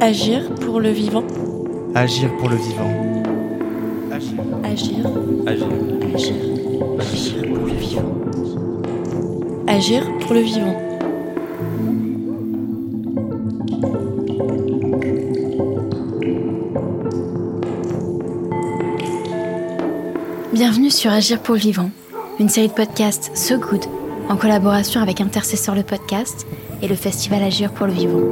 Agir pour le vivant. Agir pour le vivant. Agir. Agir. Agir. Agir pour le vivant. Agir pour le vivant. Bienvenue sur Agir pour le vivant, une série de podcasts So Good en collaboration avec Intercesseur le podcast et le festival Agir pour le vivant.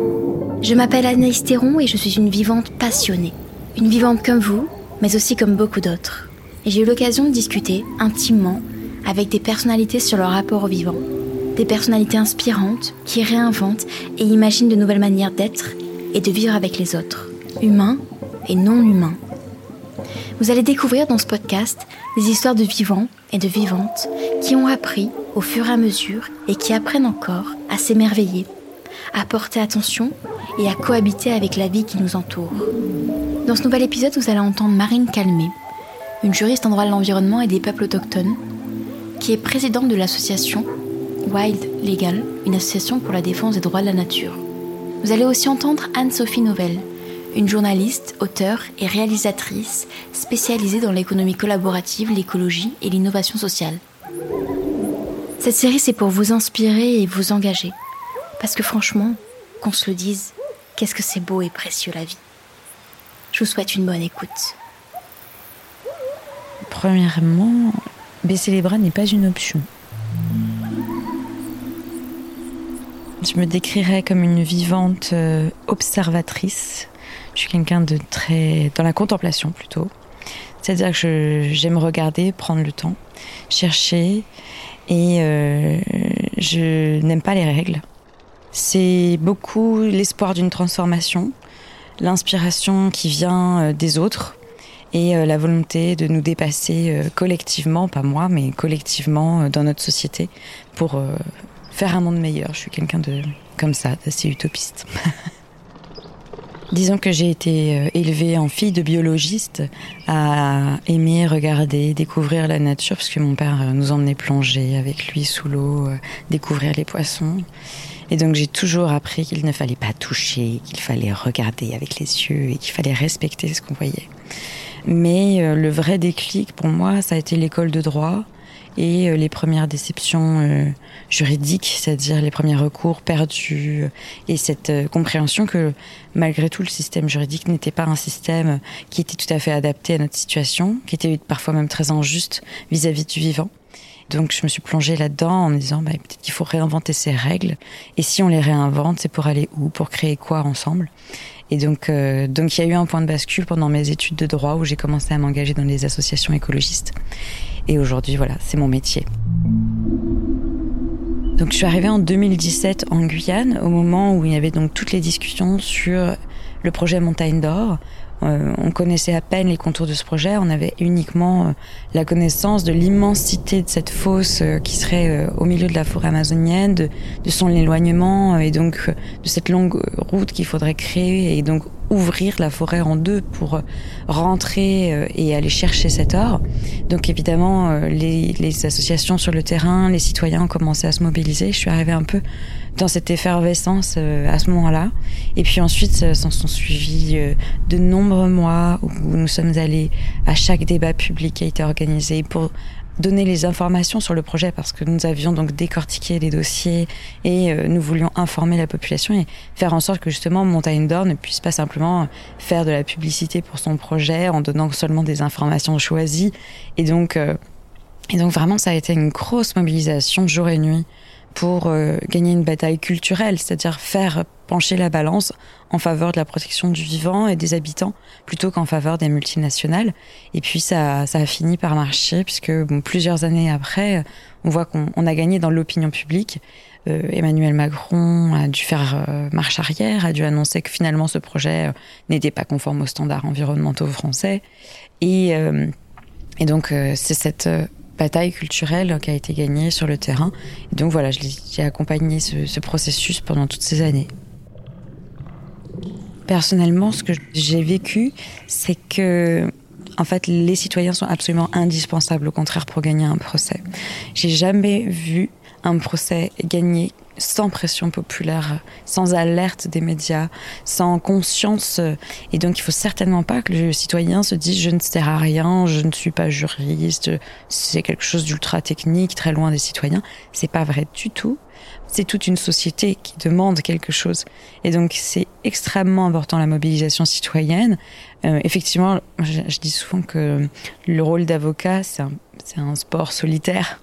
Je m'appelle Anaïs Théron et je suis une vivante passionnée. Une vivante comme vous, mais aussi comme beaucoup d'autres. Et j'ai eu l'occasion de discuter intimement avec des personnalités sur leur rapport au vivant. Des personnalités inspirantes qui réinventent et imaginent de nouvelles manières d'être et de vivre avec les autres, humains et non humains. Vous allez découvrir dans ce podcast des histoires de vivants et de vivantes qui ont appris au fur et à mesure et qui apprennent encore à s'émerveiller, à porter attention et à cohabiter avec la vie qui nous entoure. Dans ce nouvel épisode, vous allez entendre Marine Calmé, une juriste en droit de l'environnement et des peuples autochtones, qui est présidente de l'association Wild Legal, une association pour la défense des droits de la nature. Vous allez aussi entendre Anne-Sophie Novelle, une journaliste, auteure et réalisatrice spécialisée dans l'économie collaborative, l'écologie et l'innovation sociale. Cette série, c'est pour vous inspirer et vous engager. Parce que franchement, qu'on se le dise, qu'est-ce que c'est beau et précieux la vie. Je vous souhaite une bonne écoute. Premièrement, baisser les bras n'est pas une option. Je me décrirais comme une vivante euh, observatrice. Je suis quelqu'un de très dans la contemplation plutôt. C'est-à-dire que j'aime regarder, prendre le temps, chercher et euh, je n'aime pas les règles. C'est beaucoup l'espoir d'une transformation, l'inspiration qui vient euh, des autres et euh, la volonté de nous dépasser euh, collectivement, pas moi, mais collectivement dans notre société pour faire un monde meilleur. Je suis quelqu'un de comme ça, d'assez utopiste. Disons que j'ai été élevée en fille de biologiste à aimer regarder, découvrir la nature, parce que mon père nous emmenait plonger avec lui sous l'eau, découvrir les poissons. Et donc j'ai toujours appris qu'il ne fallait pas toucher, qu'il fallait regarder avec les yeux et qu'il fallait respecter ce qu'on voyait. Mais euh, le vrai déclic pour moi, ça a été l'école de droit et euh, les premières déceptions euh, juridiques, c'est-à-dire les premiers recours perdus et cette compréhension que malgré tout le système juridique n'était pas un système qui était tout à fait adapté à notre situation, qui était parfois même très injuste vis-à-vis -vis du vivant. Donc je me suis plongée là-dedans en me disant bah, peut-être qu'il faut réinventer ces règles. Et si on les réinvente, c'est pour aller où? Pour créer quoi ensemble? Et donc euh, donc il y a eu un point de bascule pendant mes études de droit où j'ai commencé à m'engager dans les associations écologistes. Et aujourd'hui, voilà, c'est mon métier. Donc je suis arrivée en 2017 en Guyane au moment où il y avait donc toutes les discussions sur le projet Montagne d'Or euh, on connaissait à peine les contours de ce projet, on avait uniquement euh, la connaissance de l'immensité de cette fosse euh, qui serait au milieu de la forêt amazonienne, de, de son éloignement et donc de cette longue route qu'il faudrait créer. Et donc ouvrir la forêt en deux pour rentrer et aller chercher cet or. Donc évidemment, les, les associations sur le terrain, les citoyens ont commencé à se mobiliser. Je suis arrivée un peu dans cette effervescence à ce moment-là. Et puis ensuite, s'en sont suivis de nombreux mois où nous sommes allés à chaque débat public qui a été organisé pour donner les informations sur le projet parce que nous avions donc décortiqué les dossiers et euh, nous voulions informer la population et faire en sorte que justement Montagne d'Or ne puisse pas simplement faire de la publicité pour son projet en donnant seulement des informations choisies. Et donc euh, et donc vraiment ça a été une grosse mobilisation jour et nuit pour euh, gagner une bataille culturelle, c'est-à-dire faire pencher la balance en faveur de la protection du vivant et des habitants plutôt qu'en faveur des multinationales. Et puis ça, ça a fini par marcher puisque bon, plusieurs années après, on voit qu'on a gagné dans l'opinion publique. Euh, Emmanuel Macron a dû faire euh, marche arrière, a dû annoncer que finalement ce projet n'était pas conforme aux standards environnementaux français. Et, et donc c'est cette bataille culturelle qui a été gagnée sur le terrain. Donc voilà, j'ai accompagné ce, ce, processus pendant toutes ces années. Personnellement, ce que j'ai vécu, c'est que en fait, les citoyens sont absolument indispensables, au contraire, pour gagner un procès. J'ai jamais vu un procès gagné sans pression populaire, sans alerte des médias, sans conscience. Et donc il faut certainement pas que le citoyen se dise je ne sers à rien, je ne suis pas juriste, c'est quelque chose d'ultra technique, très loin des citoyens. C'est pas vrai du tout. C'est toute une société qui demande quelque chose. Et donc c'est extrêmement important la mobilisation citoyenne. Euh, effectivement, je, dis souvent que le rôle d'avocat, c'est un sport solitaire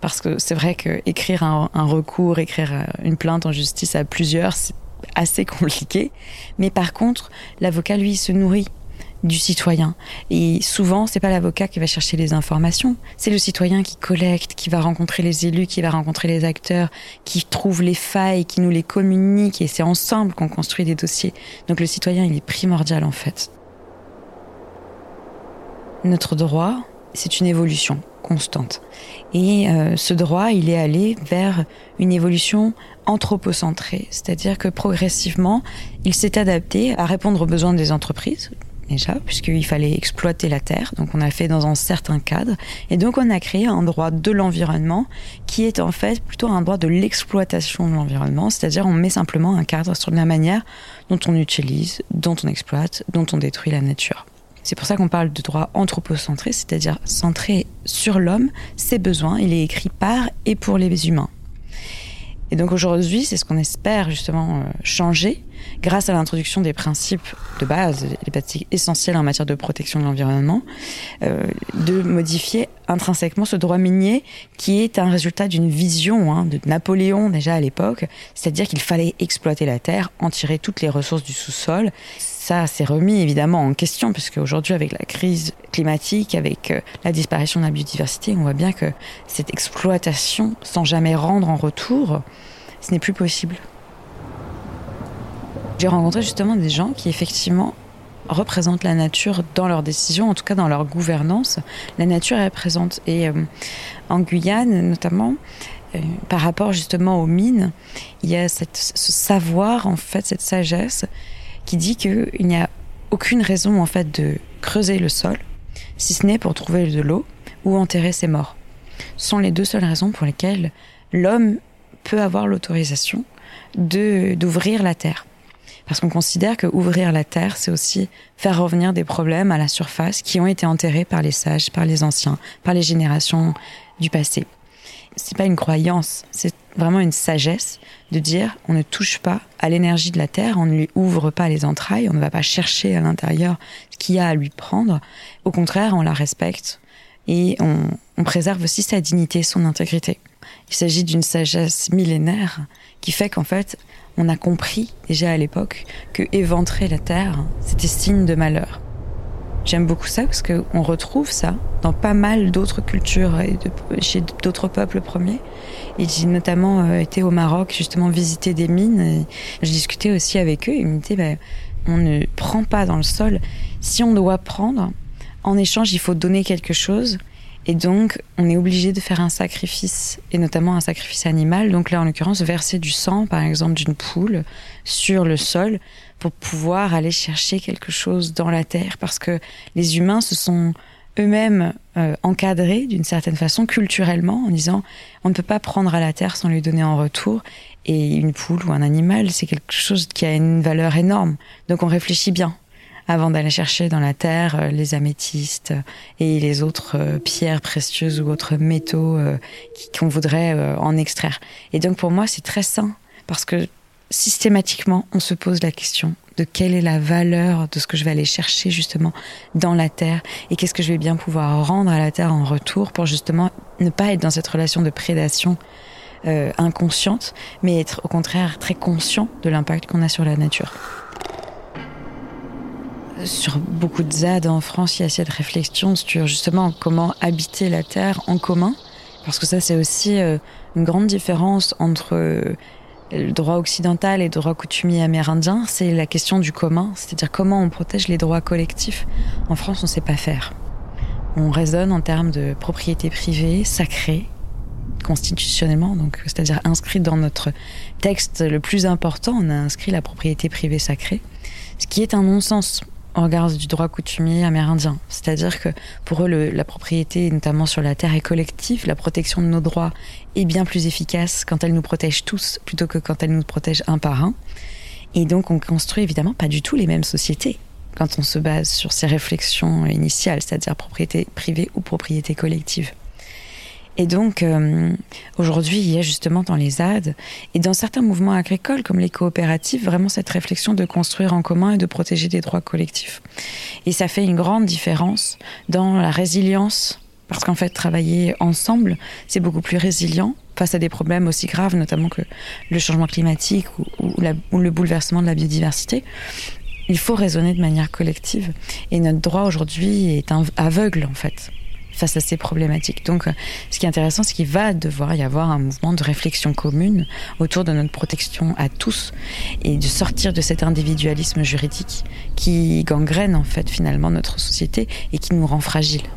parce que c'est vrai que écrire un, un, recours, écrire euh, une plainte en justice à plusieurs, c'est assez compliqué. Mais par contre, l'avocat, lui, se nourrit du citoyen. Et souvent, c'est pas l'avocat qui va chercher les informations, c'est le citoyen qui collecte, qui va rencontrer les élus, qui va rencontrer les acteurs, qui trouve les failles, qui nous les communique, et c'est ensemble qu'on construit des dossiers. Donc le citoyen, il est primordial en fait. Notre droit, c'est une évolution constante. Et euh, ce droit, il est allé vers une évolution anthropocentrée, c'est-à-dire que progressivement, il s'est adapté à répondre aux besoins des entreprises, déjà, puisqu'il fallait exploiter la terre, donc on a fait dans un certain cadre, et donc on a créé un droit de l'environnement qui est en fait plutôt un droit de l'exploitation de l'environnement, c'est-à-dire on met simplement un cadre sur la manière dont on utilise, dont on exploite, dont on détruit la nature. C'est pour ça qu'on parle de droit anthropocentré, c'est-à-dire centré sur l'homme, ses besoins. Il est écrit par et pour les humains. Et donc aujourd'hui, c'est ce qu'on espère justement euh, changer grâce à l'introduction des principes de base, les principes essentiels en matière de protection de l'environnement, euh, de modifier intrinsèquement ce droit minier qui est un résultat d'une vision hein, de Napoléon déjà à l'époque, c'est-à-dire qu'il fallait exploiter la terre, en tirer toutes les ressources du sous-sol ça s'est remis évidemment en question, puisque aujourd'hui, avec la crise climatique, avec euh, la disparition de la biodiversité, on voit bien que cette exploitation, sans jamais rendre en retour, ce n'est plus possible. J'ai rencontré justement des gens qui effectivement représentent la nature dans leurs décisions, en tout cas dans leur gouvernance. La nature est présente. Et euh, en Guyane, notamment, euh, par rapport justement aux mines, il y a ce savoir, en fait, cette sagesse qui dit qu'il n'y a aucune raison en fait de creuser le sol, si ce n'est pour trouver de l'eau ou enterrer ses morts. Ce sont les deux seules raisons pour lesquelles l'homme peut avoir l'autorisation d'ouvrir la terre. Parce qu'on considère que ouvrir la terre, c'est aussi faire revenir des problèmes à la surface qui ont été enterrés par les sages, par les anciens, par les générations du passé. C'est pas une croyance, c'est vraiment une sagesse de dire on ne touche pas à l'énergie de la terre, on ne lui ouvre pas les entrailles, on ne va pas chercher à l'intérieur ce qu'il y a à lui prendre. Au contraire, on la respecte et on, préserve aussi sa dignité, son intégrité. Il s'agit d'une sagesse millénaire qui fait qu'en fait, on a compris déjà à l'époque que éventrer la terre, c'était signe de malheur. J'aime beaucoup ça parce qu'on retrouve ça dans pas mal d'autres cultures et de, chez d'autres peuples premiers. Et j'ai notamment euh, été au Maroc justement visiter des mines. Je discutais aussi avec eux. Ils me disaient bah, on ne prend pas dans le sol. Si on doit prendre, en échange, il faut donner quelque chose. Et donc, on est obligé de faire un sacrifice, et notamment un sacrifice animal. Donc là, en l'occurrence, verser du sang, par exemple, d'une poule sur le sol pour pouvoir aller chercher quelque chose dans la terre. Parce que les humains se sont eux-mêmes euh, encadrés d'une certaine façon culturellement en disant on ne peut pas prendre à la terre sans lui donner en retour et une poule ou un animal c'est quelque chose qui a une valeur énorme donc on réfléchit bien avant d'aller chercher dans la terre euh, les améthystes et les autres euh, pierres précieuses ou autres métaux qu'on voudrait en extraire et donc pour moi c'est très sain parce que systématiquement on se pose la question de quelle est la valeur de ce que je vais aller chercher justement dans la terre et qu'est-ce que je vais bien pouvoir rendre à la terre en retour pour justement ne pas être dans cette relation de prédation euh, inconsciente, mais être au contraire très conscient de l'impact qu'on a sur la nature. Sur beaucoup de ZAD en France, il y a cette réflexion sur justement comment habiter la terre en commun, parce que ça c'est aussi euh, une grande différence entre le droit occidental et le droit coutumier amérindien, c'est la question du commun, c'est-à-dire comment on protège les droits collectifs. En France, on ne sait pas faire. On raisonne en termes de propriété privée, sacrée, constitutionnellement, c'est-à-dire inscrit dans notre texte le plus important, on a inscrit la propriété privée sacrée, ce qui est un non-sens au regard du droit coutumier amérindien. C'est-à-dire que pour eux, la propriété, notamment sur la terre, est collective. La protection de nos droits est bien plus efficace quand elle nous protège tous plutôt que quand elle nous protège un par un. Et donc, on construit évidemment pas du tout les mêmes sociétés quand on se base sur ces réflexions initiales, c'est-à-dire propriété privée ou propriété collective. Et donc, euh, aujourd'hui, il y a justement dans les ZAD et dans certains mouvements agricoles comme les coopératives, vraiment cette réflexion de construire en commun et de protéger des droits collectifs. Et ça fait une grande différence dans la résilience, parce qu'en fait, travailler ensemble, c'est beaucoup plus résilient face à des problèmes aussi graves, notamment que le changement climatique ou, le bouleversement de la biodiversité. Il faut raisonner de manière collective. Et notre droit aujourd'hui est aveugle, en fait face à ces problématiques. Donc, ce qui est intéressant, c'est qu'il va devoir y avoir un mouvement de réflexion commune autour de notre protection à tous et de sortir de cet individualisme juridique qui gangrène en fait finalement notre société et qui nous rend fragiles.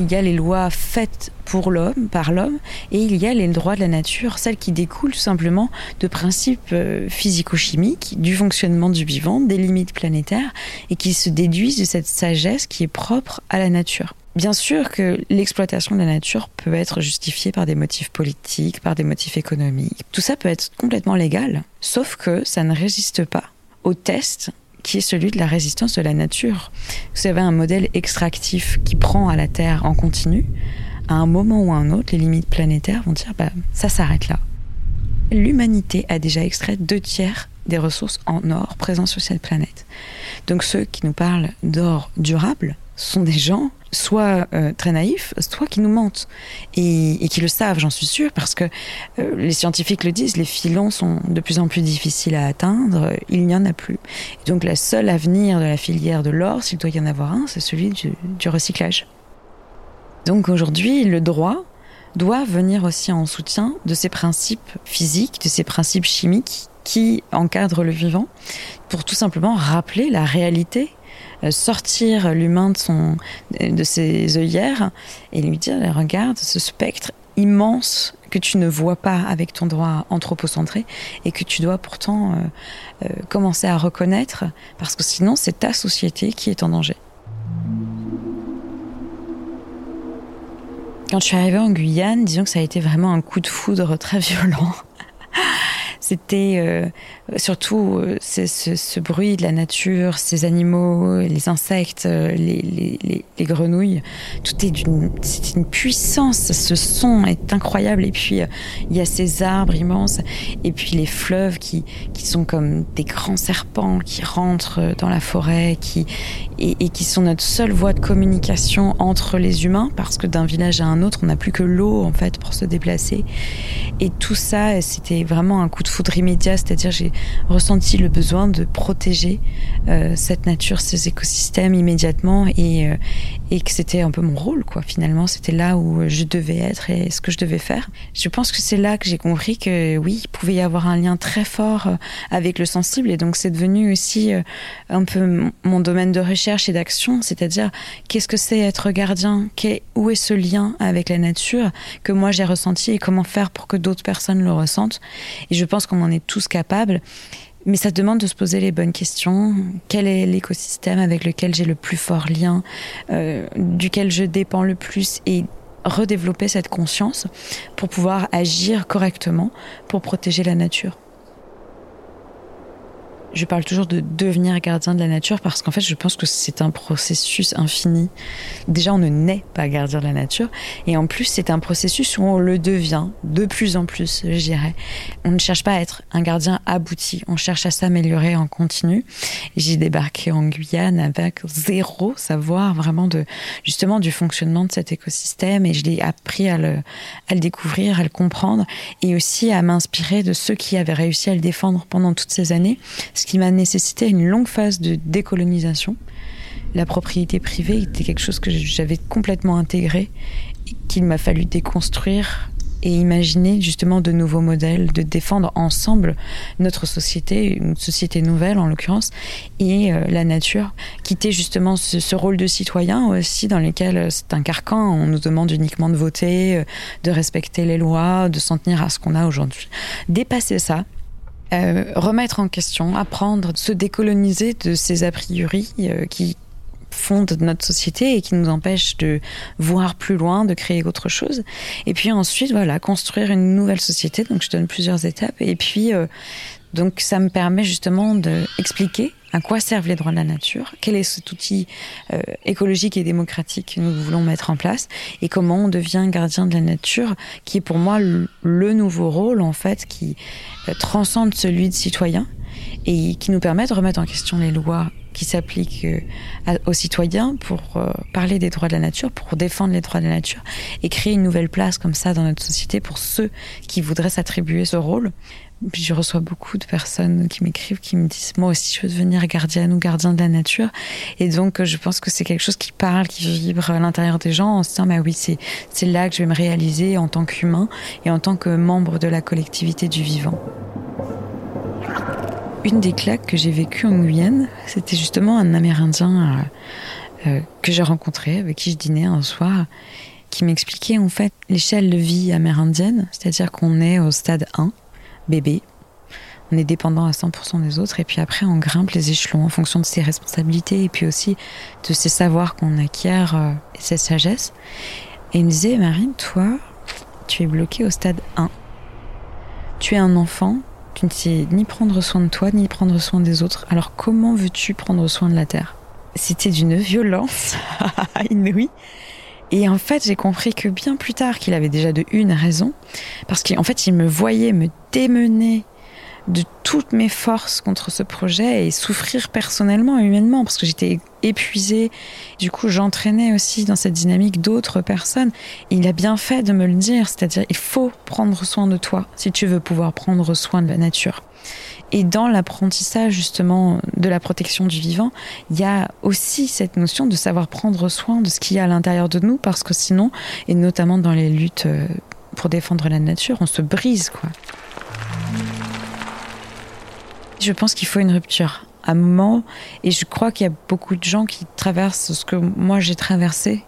Il y a les lois faites pour l'homme, par l'homme, et il y a les droits de la nature, celles qui découlent simplement de principes euh, physico-chimiques, du fonctionnement du vivant, des limites planétaires, et qui se déduisent de cette sagesse qui est propre à la nature. Bien sûr que l'exploitation de la nature peut être justifiée par des motifs politiques, par des motifs économiques. Tout ça peut être complètement légal, sauf que ça ne résiste pas aux tests qui est celui de la résistance de la nature. Vous avez un modèle extractif qui prend à la Terre en continu. À un moment ou à un autre, les limites planétaires vont dire bah, ça s'arrête là. L'humanité a déjà extrait deux tiers des ressources en or présents sur cette planète. Donc ceux qui nous parlent d'or durable sont des gens soit euh, très naïfs, soit qui nous mentent et, qui le savent, j'en suis sûre, parce que euh, les scientifiques le disent, les filons sont de plus en plus difficiles à atteindre, il n'y en a plus. Et donc la seule avenir de la filière de l'or, s'il doit y en avoir un, c'est celui du, recyclage. Donc aujourd'hui, le droit doit venir aussi en soutien de ces principes physiques, de ces principes chimiques qui encadrent le vivant, pour tout simplement rappeler la réalité sortir l'humain de de ses œillères et lui dire regarde ce spectre immense que tu ne vois pas avec ton droit anthropocentré et que tu dois pourtant euh, euh, commencer à reconnaître parce que sinon c'est ta société qui est en danger. Quand je suis arrivée en Guyane, disons que ça a été vraiment un coup de foudre très violent. C'était euh, surtout euh, ce, ce, bruit de la nature, ces animaux, les insectes, euh, les, les, les grenouilles. Tout est d'une, une puissance. Ce son est incroyable. Et puis il y a ces arbres immenses, et puis les fleuves qui qui sont comme des grands serpents qui rentrent dans la forêt, qui et, et qui sont notre seule voie de communication entre les humains, parce que d'un village à un autre, on n'a plus que l'eau en fait pour se déplacer. Et tout ça, c'était vraiment un coup de foudre immédiat, c'est-à-dire j'ai ressenti le besoin de protéger euh, cette nature, ces écosystèmes immédiatement et, euh, et que c'était un peu mon rôle quoi finalement, c'était là où je devais être et ce que je devais faire. Je pense que c'est là que j'ai compris que oui, il pouvait y avoir un lien très fort euh, avec le sensible et donc c'est devenu aussi un peu mon domaine de recherche et d'action, c'est-à-dire qu'est-ce que c'est être gardien, où est ce lien avec la nature que moi j'ai ressenti et comment faire pour que d'autres personnes le ressentent? Et je pense qu'on en est tous capables. Mais ça demande de se poser les bonnes questions. Quel est l'écosystème avec lequel j'ai le plus fort lien, euh, duquel je dépends le plus et redévelopper cette conscience pour pouvoir agir correctement pour protéger la nature je parle toujours de devenir gardien de la nature parce qu'en fait, je pense que c'est un processus infini. Déjà, on ne naît pas gardien de la nature. Et en plus, c'est un processus où on le devient de plus en plus, je dirais. On ne cherche pas à être un gardien abouti. On cherche à s'améliorer en continu. J'ai débarqué en Guyane avec zéro savoir vraiment de, justement, du fonctionnement de cet écosystème et je l'ai appris à le, à le découvrir, à le comprendre et aussi à m'inspirer de ceux qui avaient réussi à le défendre pendant toutes ces années ce qui m'a nécessité une longue phase de décolonisation. La propriété privée était quelque chose que j'avais complètement intégré, qu'il m'a fallu déconstruire et imaginer justement de nouveaux modèles, de défendre ensemble notre société, une société nouvelle en l'occurrence, et euh, la nature. Quitter justement ce, ce, rôle de citoyen aussi dans lequel euh, c'est un carcan, on nous demande uniquement de voter, euh, de respecter les lois, de s'en tenir à ce qu'on a aujourd'hui. Dépasser ça euh, remettre en question, apprendre, se décoloniser de ces a priori euh, qui fondent notre société et qui nous empêchent de voir plus loin, de créer autre chose. Et puis ensuite, voilà, construire une nouvelle société. Donc je donne plusieurs étapes. Et puis, euh, donc ça me permet justement d'expliquer à quoi servent les droits de la nature, quel est cet outil euh, écologique et démocratique que nous voulons mettre en place, et comment on devient gardien de la nature, qui est pour moi le, nouveau rôle en fait, qui euh, transcende celui de citoyen et qui nous permet de remettre en question les lois qui s'appliquent euh, aux citoyens pour parler des droits de la nature, pour défendre les droits de la nature et créer une nouvelle place comme ça dans notre société pour ceux qui voudraient s'attribuer ce rôle. Puis je reçois beaucoup de personnes qui m'écrivent, qui me disent moi aussi je veux devenir gardienne ou gardien de la nature. Et donc je pense que c'est quelque chose qui parle, qui vibre à l'intérieur des gens en se disant bah oui c'est là que je vais me réaliser en tant qu'humain et en tant que membre de la collectivité du vivant. Une des claques que j'ai vécues en Guyane, c'était justement un Amérindien euh, euh, que j'ai rencontré, avec qui je dînais un soir, qui m'expliquait en fait l'échelle de vie amérindienne, c'est-à-dire qu'on est au stade 1 bébé. On est dépendant à 100% des autres et puis après on grimpe les échelons en fonction de ses responsabilités et puis aussi de ses savoirs qu'on acquiert euh, et sa sagesse. Et il me disait, Marine, toi, tu es bloqué au stade 1. Tu es un enfant, tu ne sais ni prendre soin de toi ni prendre soin des autres. Alors comment veux-tu prendre soin de la Terre? C'était d'une violence inouïe. Et en fait, j'ai compris que bien plus tard qu'il avait déjà de une raison, parce qu'en fait, il me voyait me démener de toutes mes forces contre ce projet et souffrir personnellement, humainement, parce que j'étais épuisée. Du coup, j'entraînais aussi dans cette dynamique d'autres personnes. il a bien fait de me le dire, c'est-à-dire il faut prendre soin de toi si tu veux pouvoir prendre soin de la nature. Et dans l'apprentissage justement de la protection du vivant, il y a aussi cette notion de savoir prendre soin de ce qu'il y a à l'intérieur de nous, parce que sinon, et notamment dans les luttes euh, pour défendre la nature, on se brise quoi. Je pense qu'il faut une rupture à un moment, et je crois qu'il y a beaucoup de gens qui traversent ce que moi j'ai traversé,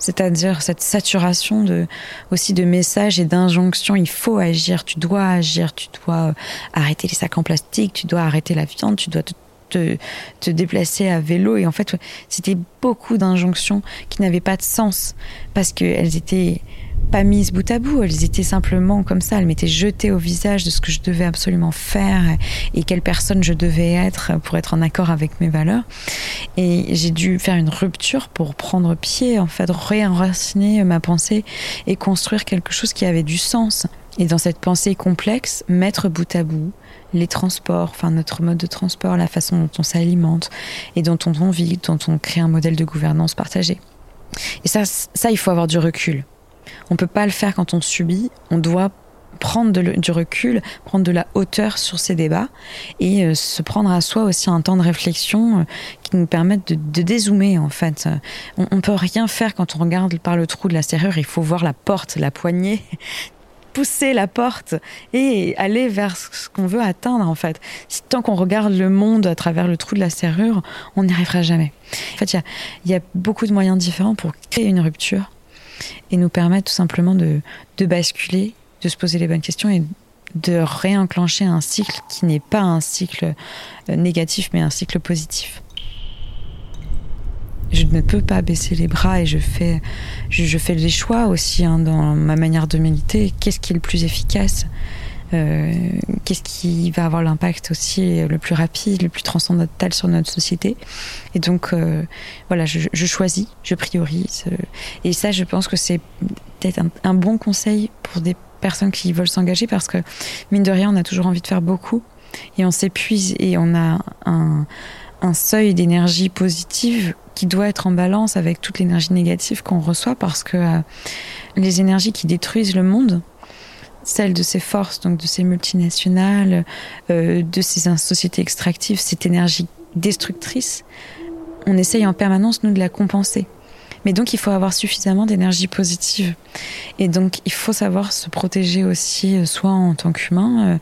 c'est-à-dire cette saturation de, aussi de messages et d'injonctions. Il faut agir, tu dois agir, tu dois euh, arrêter les sacs en plastique, tu dois arrêter la viande, tu dois te, te, te déplacer à vélo. Et en fait, c'était beaucoup d'injonctions qui n'avaient pas de sens parce qu'elles étaient pas mises bout à bout, elles étaient simplement comme ça, elles m'étaient jetées au visage de ce que je devais absolument faire et quelle personne je devais être pour être en accord avec mes valeurs. Et j'ai dû faire une rupture pour prendre pied, en fait, réenraciner ma pensée et construire quelque chose qui avait du sens. Et dans cette pensée complexe, mettre bout à bout les transports, enfin notre mode de transport, la façon dont on s'alimente et dont on vit, dont on crée un modèle de gouvernance partagé. Et ça, ça, il faut avoir du recul. On peut pas le faire quand on subit. On doit prendre du recul, prendre de la hauteur sur ces débats et euh, se prendre à soi aussi un temps de réflexion euh, qui nous permette de, dézoomer en fait. On, on peut rien faire quand on regarde par le trou de la serrure. Il faut voir la porte, la poignée pousser la porte et aller vers ce qu'on veut atteindre en fait. Tant qu'on regarde le monde à travers le trou de la serrure, on n'y arrivera jamais. En fait, il y, a, beaucoup de moyens différents pour créer une rupture et nous permettre tout simplement de, de basculer, de se poser les bonnes questions et de réenclencher un cycle qui n'est pas un cycle euh, négatif mais un cycle positif je ne peux pas baisser les bras et je fais, je, fais des choix aussi hein, dans ma manière de méditer. Qu'est-ce qui est le plus efficace? Euh, Qu'est-ce qui va avoir l'impact aussi le plus rapide, le plus transcendantal sur notre société? Et donc, euh, voilà, je, je, choisis, je priorise. Euh, et ça, je pense que c'est peut-être un, un bon conseil pour des personnes qui veulent s'engager parce que, mine de rien, on a toujours envie de faire beaucoup et on s'épuise et on a un, un seuil d'énergie positive qui doit être en balance avec toute l'énergie négative qu'on reçoit parce que euh, les énergies qui détruisent le monde, celles de ces forces, donc de ces multinationales, euh, de ces sociétés extractives, cette énergie destructrice, on essaye en permanence, nous, de la compenser. Mais donc, il faut avoir suffisamment d'énergie positive. Et donc, il faut savoir se protéger aussi, euh, soit en tant qu'humain.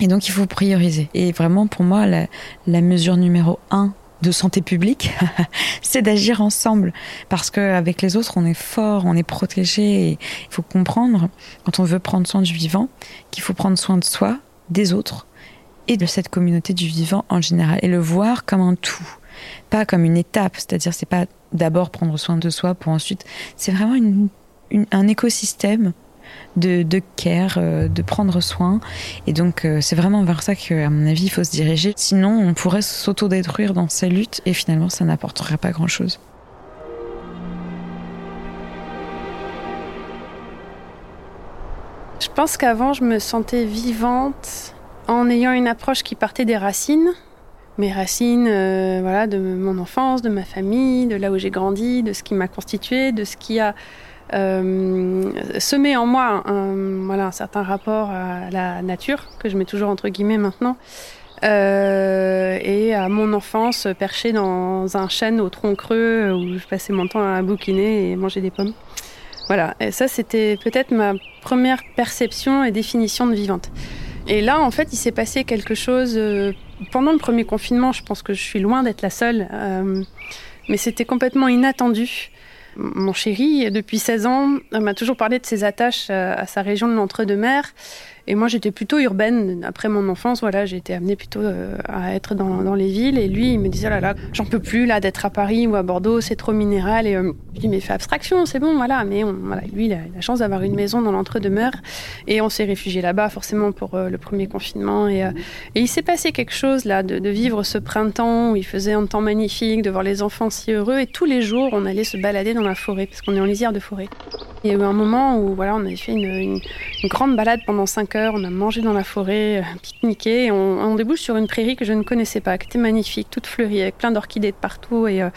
et donc, il faut prioriser. Et vraiment, pour moi, la, la mesure numéro un de santé publique, c'est d'agir ensemble. Parce qu'avec les autres, on est fort, on est protégé. Il faut comprendre, quand on veut prendre soin du vivant, qu'il faut prendre soin de soi, des autres et de cette communauté du vivant en général et le voir comme un tout, pas comme une étape, c'est-à-dire c'est pas d'abord prendre soin de soi pour ensuite, c'est vraiment un écosystème de, de care, euh, de prendre soin. Et donc, euh, c'est vraiment vers ça qu'à mon avis, il faut se diriger. Sinon, on pourrait s'autodétruire dans ces luttes et finalement, ça n'apporterait pas grand-chose. Je pense qu'avant, je me sentais vivante en ayant une approche qui partait des racines. Mes racines, euh, voilà, de mon enfance, de ma famille, de là où j'ai grandi, de ce qui m'a constitué, de ce qui a euh, semer en moi un, voilà, un certain rapport à la nature, que je mets toujours entre guillemets maintenant, euh, et à mon enfance perchée dans un chêne au tronc creux où je passais mon temps à bouquiner et manger des pommes. Voilà, et ça c'était peut-être ma première perception et définition de vivante. Et là, en fait, il s'est passé quelque chose euh, pendant le premier confinement. Je pense que je suis loin d'être la seule, euh, mais c'était complètement inattendu. Mon chéri, depuis 16 ans, m'a toujours parlé de ses attaches à sa région de l'Entre-deux-Mers. Et moi, j'étais plutôt urbaine. Après mon enfance, voilà, j'ai été amenée plutôt euh, à être dans, dans, les villes. Et lui, il me disait, là là, j'en peux plus là d'être à Paris ou à Bordeaux, c'est trop minéral. Et euh, je lui dis, mais fais abstraction, c'est bon, voilà. Mais lui, il a la chance d'avoir une maison dans l'entre-deux-mers. Et on s'est réfugié là-bas, forcément, pour euh, le premier confinement. Et, il s'est passé quelque chose là, de, vivre ce printemps où il faisait un temps magnifique, de voir les enfants si heureux. Et tous les jours, on allait se balader dans la forêt, parce qu'on est en lisière de forêt. Il y a eu un moment où voilà, on avait fait une, une, grande balade pendant 5 on a mangé dans la forêt, euh, pique-niqué, et on, débouche sur une prairie que je ne connaissais pas, qui était magnifique, toute fleurie, avec plein d'orchidées de partout, et, euh,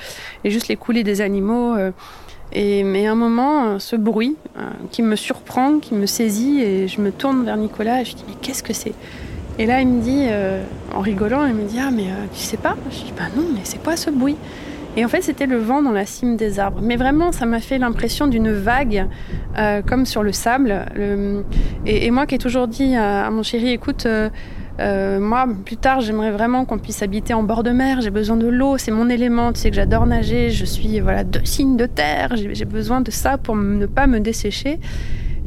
juste les coulées des animaux. Euh, et, mais à un moment, ce bruit qui me surprend, qui me saisit, et je me tourne vers Nicolas, et je dis, mais qu'est-ce que c'est? Et là, il me dit, en rigolant, il me dit, ah, mais tu sais pas? Je dis, bah non, mais c'est quoi ce bruit et en fait, c'était le vent dans la cime des arbres. Mais vraiment, ça m'a fait l'impression d'une vague, euh, comme sur le sable. Le... Et, moi qui ai toujours dit à, mon chéri, écoute, euh, euh, moi, plus tard, j'aimerais vraiment qu'on puisse habiter en bord de mer. J'ai besoin de l'eau, c'est mon élément. Tu sais que j'adore nager. Je suis voilà de signe de terre. J'ai besoin de ça pour ne pas me dessécher.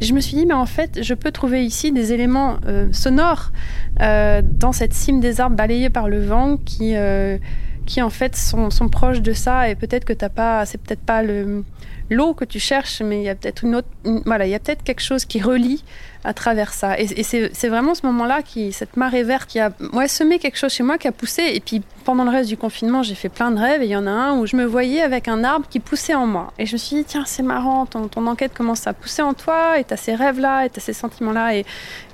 Je me suis dit, mais en fait, je peux trouver ici des éléments sonores dans cette cime des arbres balayée par le vent qui qui en fait sont, sont, proches de ça. Et peut-être que t'as pas, c'est peut-être pas le l'eau que tu cherches, mais il y a peut-être une autre, voilà, il y a peut-être quelque chose qui relie à travers ça. Et, c'est vraiment ce moment-là qui, cette marée verte qui a, ouais, semé quelque chose chez moi, qui a poussé. Et puis pendant le reste du confinement, j'ai fait plein de rêves. Et il y en a un où je me voyais avec un arbre qui poussait en moi. Et je me suis dit tiens, c'est marrant, ton, enquête commence à pousser en toi, et t'as ces rêves-là, et t'as ces sentiments-là.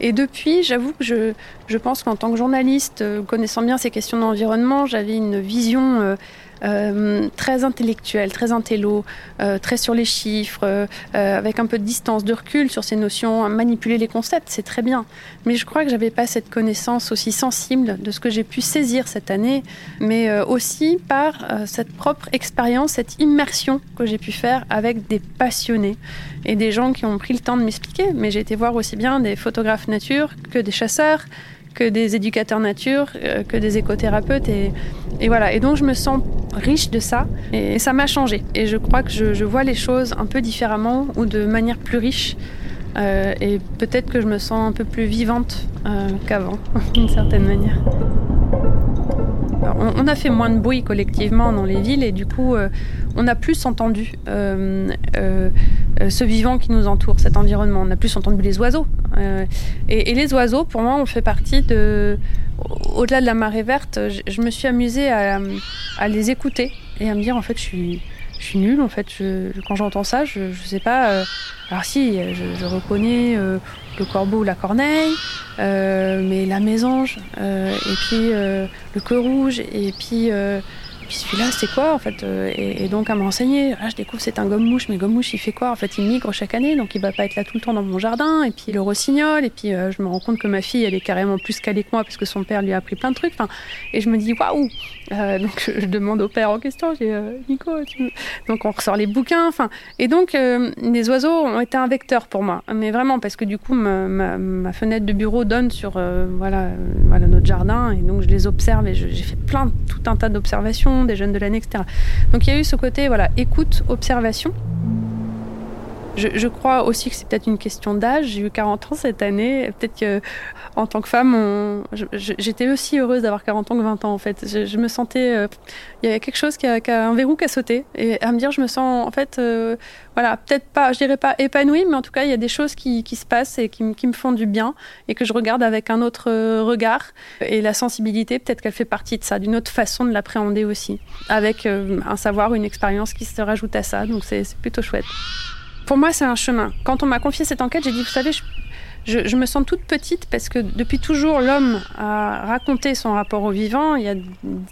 Et, depuis, j'avoue que je, je pense qu'en tant que journaliste, connaissant bien ces questions d'environnement, j'avais une vision euh, euh, très intellectuel, très intello, euh, très sur les chiffres, euh, avec un peu de distance, de recul sur ces notions, manipuler les concepts, c'est très bien. Mais je crois que j'avais pas cette connaissance aussi sensible de ce que j'ai pu saisir cette année, mais aussi par cette propre expérience, cette immersion que j'ai pu faire avec des passionnés et des gens qui ont pris le temps de m'expliquer. Mais j'ai été voir aussi bien des photographes nature que des chasseurs que des éducateurs nature, euh, que des écothérapeutes. Et, voilà. Et donc, je me sens riche de ça. Et, ça m'a changé. Et je crois que je, je, vois les choses un peu différemment ou de manière plus riche. Euh, et peut-être que je me sens un peu plus vivante euh, qu'avant, d'une certaine manière. On, a fait moins de bruit collectivement dans les villes et du coup, euh, on a plus entendu euh, euh, ce vivant qui nous entoure, cet environnement. On a plus entendu les oiseaux. Et, les oiseaux, pour moi, on fait partie de. Au-delà de la marée verte, je, je me suis amusée à, à, les écouter et à me dire, en fait, je suis, je suis nulle. En fait, quand j'entends ça, je ne sais pas. Euh, alors, si, je, je reconnais euh, le corbeau ou la corneille, euh, mais la mésange, et puis le queue rouge, et puis puis celui-là, c'est quoi en fait et, et, donc à me renseigner, là, je découvre c'est un gomme-mouche, mais gomme-mouche il fait quoi En fait, il migre chaque année, donc il va pas être là tout le temps dans mon jardin. Et puis le rossignol, et puis euh, je me rends compte que ma fille, elle est carrément plus calée que moi parce que son père lui a appris plein de trucs. Enfin, et je me dis waouh euh, Donc je demande au père en question, j'ai euh, Nico, tu... donc on ressort les bouquins. Enfin, et donc euh, les oiseaux ont été un vecteur pour moi, mais vraiment parce que du coup ma, ma, fenêtre de bureau donne sur euh, voilà, voilà notre jardin, et donc je les observe et j'ai fait plein tout un tas d'observations des jeunes de l'année, etc. Donc il y a eu ce côté, voilà, écoute, observation. Je, crois aussi que c'est peut-être une question d'âge. J'ai eu 40 ans cette année. Peut-être que en tant que femme, j'étais aussi heureuse d'avoir 40 ans que 20 ans en fait. Je, me sentais, euh, il y avait quelque chose qui a, un verrou qui a sauté et à me dire, je me sens en fait, euh, voilà, peut-être pas, je dirais pas épanouie, mais en tout cas, il y a des choses qui, se passent et qui, me font du bien et que je regarde avec un autre euh, regard. Et la sensibilité, peut-être qu'elle fait partie de ça, d'une autre façon de l'appréhender aussi, avec un savoir, une expérience qui se rajoute à ça. Donc c'est plutôt chouette. Pour moi, c'est un chemin. Quand on m'a confié cette enquête, j'ai dit, vous savez, je, me sens toute petite parce que depuis toujours, l'homme a raconté son rapport au vivant. Il y a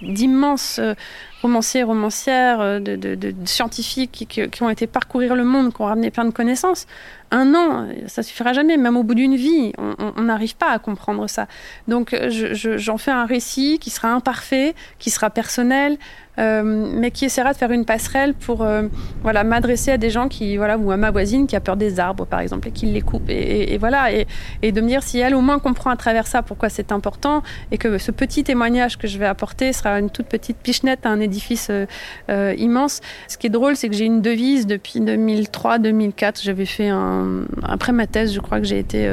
d'immenses euh, romanciers, romancières, euh, de, scientifiques qui, ont été parcourir le monde, qui ont ramené plein de connaissances. Un an, ça suffira jamais. Même au bout d'une vie, on n'arrive pas à comprendre ça. Donc, j'en fais un récit qui sera imparfait, qui sera personnel, euh, mais qui essaiera de faire une passerelle pour euh, voilà, m'adresser à des gens qui, voilà, ou à ma voisine qui a peur des arbres, par exemple, et qui les coupe. Et, voilà, et, de me dire si elle au moins comprend à travers ça pourquoi c'est important, et que ce petit témoignage que je vais apporter sera une toute petite pichenette à un édifice euh, immense. Ce qui est drôle, c'est que j'ai une devise depuis 2003-2004. J'avais fait un. Après ma thèse, je crois que j'ai été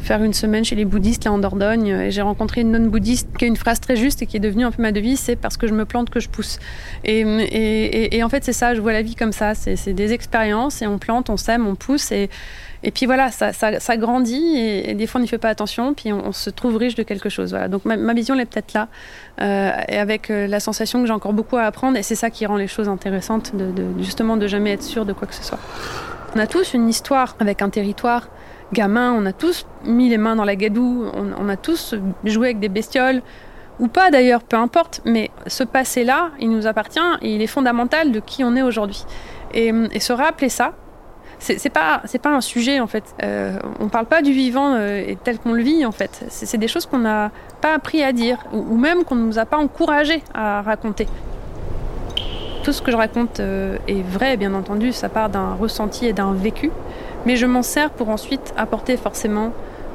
faire une semaine chez les bouddhistes là en Dordogne, et j'ai rencontré une non-bouddhiste qui a une phrase très juste et qui est devenue un peu ma devise c'est parce que je me plante que je pousse. Et, en fait, c'est ça, je vois la vie comme ça. C'est des expériences et on plante, on sème, on pousse. Et, et puis voilà, ça, ça, grandit et, des fois on n'y fait pas attention, puis on, se trouve riche de quelque chose. Voilà. Donc ma, vision elle est peut-être là, euh, et avec euh, la sensation que j'ai encore beaucoup à apprendre, et c'est ça qui rend les choses intéressantes, de, justement de jamais être sûr de quoi que ce soit. On a tous une histoire avec un territoire. Gamin, on a tous mis les mains dans la gadoue, on, a tous joué avec des bestioles, ou pas d'ailleurs, peu importe, mais ce passé-là, il nous appartient et il est fondamental de qui on est aujourd'hui. Et, se rappeler ça, c'est pas pas un sujet en fait. Euh, on parle pas du vivant euh, tel qu'on le vit en fait. C'est des choses qu'on n'a pas appris à dire ou, même qu'on ne nous a pas encouragé à raconter. Tout ce que je raconte euh, est vrai, bien entendu, ça part d'un ressenti et d'un vécu, mais je m'en sers pour ensuite apporter forcément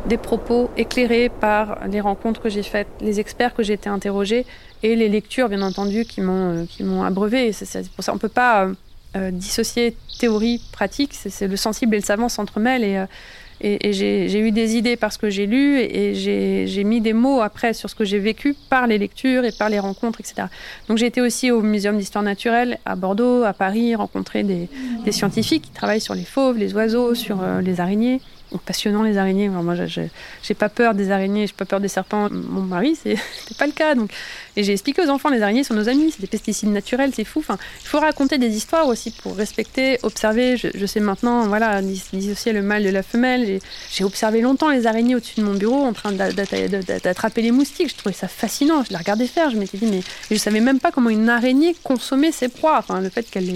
des propos éclairés par les rencontres que j'ai faites, les experts que j'ai été interrogés et les lectures, bien entendu, qui m'ont euh, qui m'ont abreuvé. C'est pour ça on peut pas euh, euh, dissocier théorie pratique. C'est le sensible et le savant s'entremêlent et et, j'ai eu des idées parce que j'ai lu et, j'ai mis des mots après sur ce que j'ai vécu par les lectures et par les rencontres, etc. Donc j'ai été aussi au Muséum d'histoire naturelle à Bordeaux, à Paris, rencontrer des, des, scientifiques qui travaillent sur les fauves, les oiseaux, sur les araignées passionnant les araignées. moi, j'ai pas peur des araignées, j'ai pas peur des serpents. Mon mari, c'est pas le cas. Donc, et j'ai expliqué aux enfants, les araignées sont nos amis, c'est des pesticides naturels, c'est fou. Enfin, il faut raconter des histoires aussi pour respecter, observer. Je, sais maintenant, voilà, dissocier le mâle de la femelle. J'ai observé longtemps les araignées au-dessus de mon bureau en train d'attraper les moustiques. Je trouvais ça fascinant. Je les regardais faire. Je m'étais dit, mais je savais même pas comment une araignée consommait ses proies. Enfin, le fait qu'elle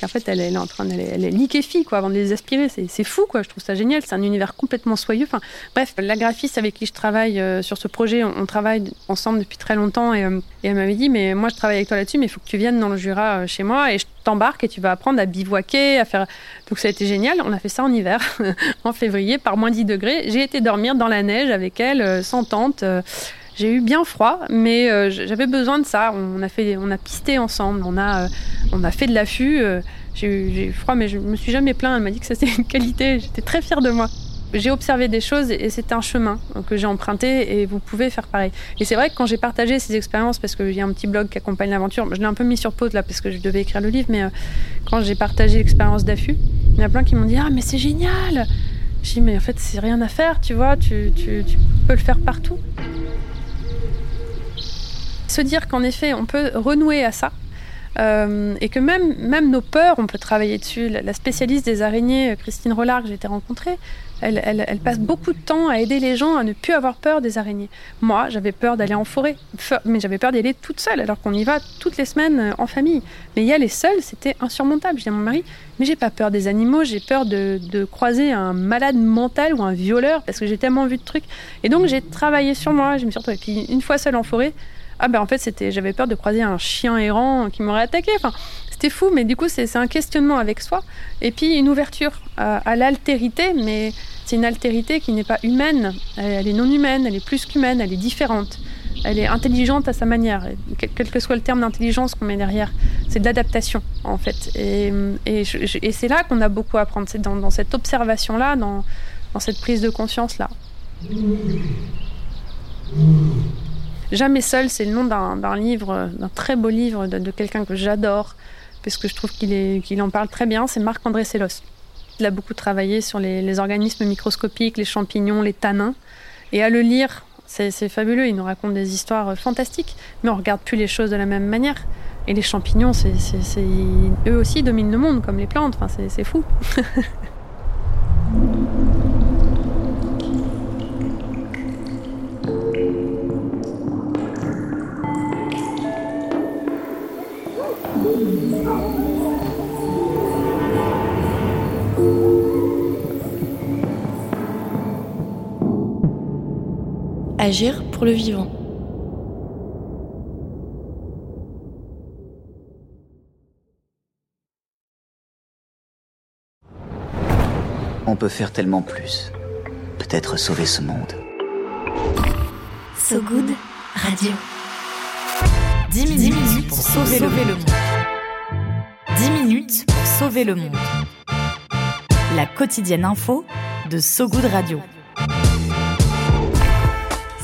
qu'en fait elle, est en train elle est liquéfie quoi avant de les aspirer. C'est fou quoi. Je trouve ça génial. C'est un univers complètement soyeux. Enfin bref la graphiste avec qui je travaille euh, sur ce projet on, travaille ensemble depuis très longtemps euh, et, elle m'avait dit mais moi je travaille avec toi là-dessus mais il faut que tu viennes dans le Jura euh, chez moi et je t'embarque et tu vas apprendre à bivouaquer à faire donc ça a été génial. On a fait ça en hiver en février par moins 10 degrés. J'ai été dormir dans la neige avec elle sans tente j'ai eu bien froid, mais euh, j'avais besoin de ça. On a fait, on a pisté ensemble, on a, euh, on a fait de l'affût. Euh, j'ai eu froid, mais je me suis jamais plaint. Elle m'a dit que ça c'était une qualité. J'étais très fière de moi. J'ai observé des choses et c'est un chemin que j'ai emprunté et vous pouvez faire pareil. Et c'est vrai que quand j'ai partagé ces expériences, parce qu'il y a un petit blog qui accompagne l'aventure, je l'ai un peu mis sur pause là parce que je devais écrire le livre, mais quand j'ai partagé l'expérience d'affût, il y en a plein qui m'ont dit Ah, mais c'est génial J'ai dit Mais en fait, c'est rien à faire, tu vois, tu, tu, tu peux le faire partout. Dire qu'en effet, on peut renouer à ça. Euh, et que même, même nos peurs, on peut travailler dessus. La, spécialiste des araignées, Christine Rollard, que j'ai été rencontrée, elle, elle, passe beaucoup de temps à aider les gens à ne plus avoir peur des araignées. Moi, j'avais peur d'aller en forêt, mais j'avais peur d'y aller toute seule, alors qu'on y va toutes les semaines euh, en famille. Mais y aller seule, c'était insurmontable. Je dis à mon mari, mais j'ai pas peur des animaux, j'ai peur de, de, croiser un malade mental ou un violeur, parce que j'ai tellement vu de trucs. Et donc, j'ai travaillé sur moi, je me suis retrouvée. Et puis, une fois seule en forêt, ah ben en fait c'était j'avais peur de croiser un chien errant qui m'aurait attaqué. Enfin, c'était fou, mais du coup c'est un questionnement avec soi et puis une ouverture à, l'altérité, mais c'est une altérité qui n'est pas humaine, elle, est non humaine, elle est plus qu'humaine, elle est différente. Elle est intelligente à sa manière, quel, que soit le terme d'intelligence qu'on met derrière. C'est de l'adaptation, en fait. Et c'est là qu'on a beaucoup à apprendre. C'est dans, dans, cette observation-là, dans, dans, cette prise de conscience-là. Jamais seul, c'est le nom d'un livre, d'un très beau livre de, quelqu'un que j'adore, parce que je trouve qu'il qu en parle très bien. C'est Marc-André Sellos. Il a beaucoup travaillé sur les, organismes microscopiques, les champignons, les tanins. Et à le lire, c'est fabuleux. Il nous raconte des histoires fantastiques, mais on regarde plus les choses de la même manière. Et les champignons, eux aussi dominent le monde, comme les plantes. Enfin, c'est fou. Agir pour le vivant. On peut faire tellement plus. Peut-être sauver ce monde. So Good Radio. 10 minutes, 10 minutes pour sauver, sauver le, monde. 10 minutes pour sauver le monde. La quotidienne info de So Good Radio.